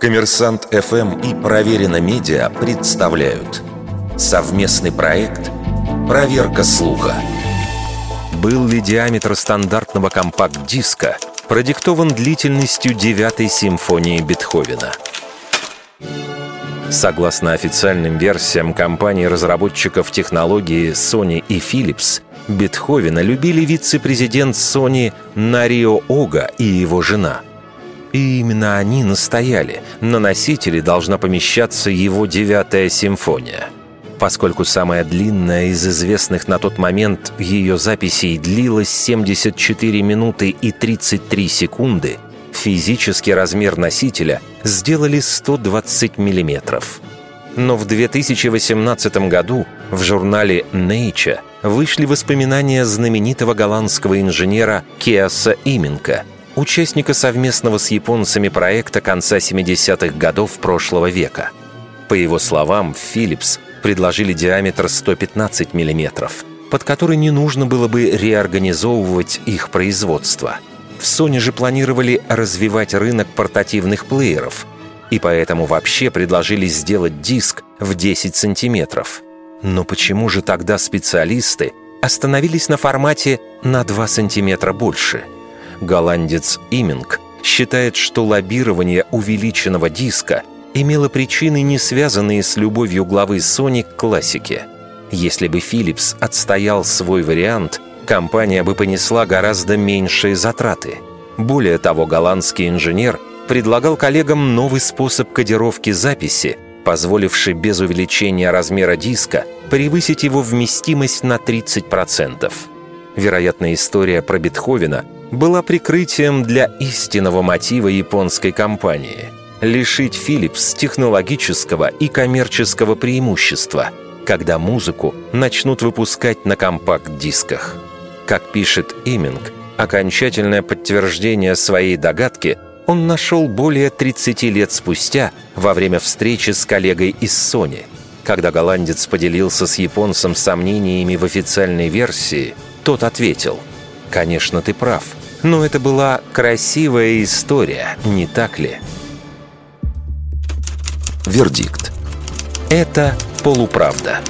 Коммерсант ФМ и Проверено Медиа представляют совместный проект «Проверка слуха». Был ли диаметр стандартного компакт-диска продиктован длительностью девятой симфонии Бетховена? Согласно официальным версиям компаний-разработчиков технологии Sony и Philips, Бетховена любили вице-президент Sony Нарио Ога и его жена. И именно они настояли, на носителе должна помещаться его девятая симфония. Поскольку самая длинная из известных на тот момент ее записей длилась 74 минуты и 33 секунды, физический размер носителя сделали 120 миллиметров. Но в 2018 году в журнале Nature вышли воспоминания знаменитого голландского инженера Кеаса Именка, участника совместного с японцами проекта конца 70-х годов прошлого века. По его словам, Philips предложили диаметр 115 мм, под который не нужно было бы реорганизовывать их производство. В Sony же планировали развивать рынок портативных плееров, и поэтому вообще предложили сделать диск в 10 сантиметров – но почему же тогда специалисты остановились на формате на 2 сантиметра больше? Голландец Иминг считает, что лоббирование увеличенного диска имело причины, не связанные с любовью главы Sony к классике. Если бы Philips отстоял свой вариант, компания бы понесла гораздо меньшие затраты. Более того, голландский инженер предлагал коллегам новый способ кодировки записи – позволивший без увеличения размера диска превысить его вместимость на 30%. Вероятно, история про Бетховена была прикрытием для истинного мотива японской компании – лишить Philips технологического и коммерческого преимущества, когда музыку начнут выпускать на компакт-дисках. Как пишет Иминг, окончательное подтверждение своей догадки он нашел более 30 лет спустя во время встречи с коллегой из Sony. Когда голландец поделился с японцем сомнениями в официальной версии, тот ответил «Конечно, ты прав, но это была красивая история, не так ли?» Вердикт. Это полуправда.